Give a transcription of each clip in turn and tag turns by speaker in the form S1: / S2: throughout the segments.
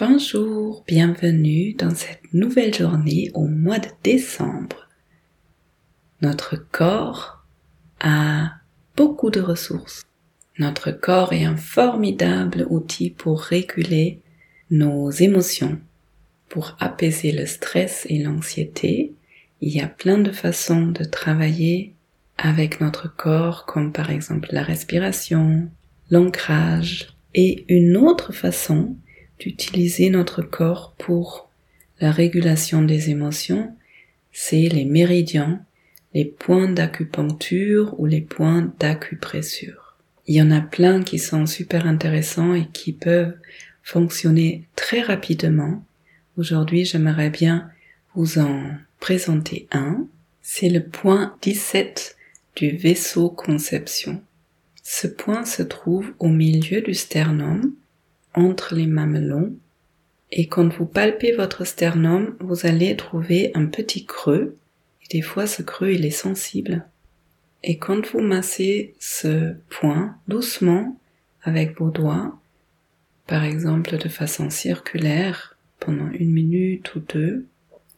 S1: Bonjour, bienvenue dans cette nouvelle journée au mois de décembre. Notre corps a beaucoup de ressources. Notre corps est un formidable outil pour réguler nos émotions, pour apaiser le stress et l'anxiété. Il y a plein de façons de travailler avec notre corps, comme par exemple la respiration, l'ancrage, et une autre façon d'utiliser notre corps pour la régulation des émotions, c'est les méridiens, les points d'acupuncture ou les points d'acupressure. Il y en a plein qui sont super intéressants et qui peuvent fonctionner très rapidement. Aujourd'hui, j'aimerais bien vous en présenter un. C'est le point 17 du vaisseau conception. Ce point se trouve au milieu du sternum, entre les mamelons, et quand vous palpez votre sternum, vous allez trouver un petit creux, et des fois ce creux il est sensible. Et quand vous massez ce point doucement avec vos doigts, par exemple de façon circulaire pendant une minute ou deux,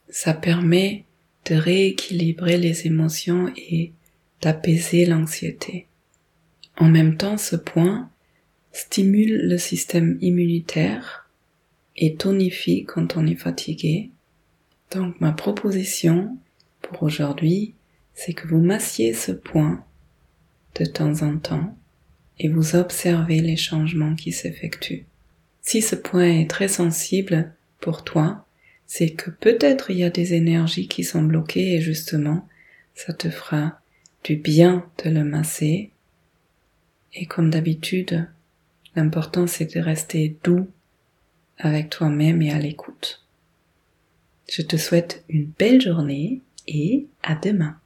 S1: ça permet de rééquilibrer les émotions et d'apaiser l'anxiété. En même temps, ce point stimule le système immunitaire et tonifie quand on est fatigué. Donc ma proposition pour aujourd'hui, c'est que vous massiez ce point de temps en temps et vous observez les changements qui s'effectuent. Si ce point est très sensible pour toi, c'est que peut-être il y a des énergies qui sont bloquées et justement, ça te fera du bien de le masser et comme d'habitude, l'important c'est de rester doux avec toi-même et à l'écoute. Je te souhaite une belle journée et à demain.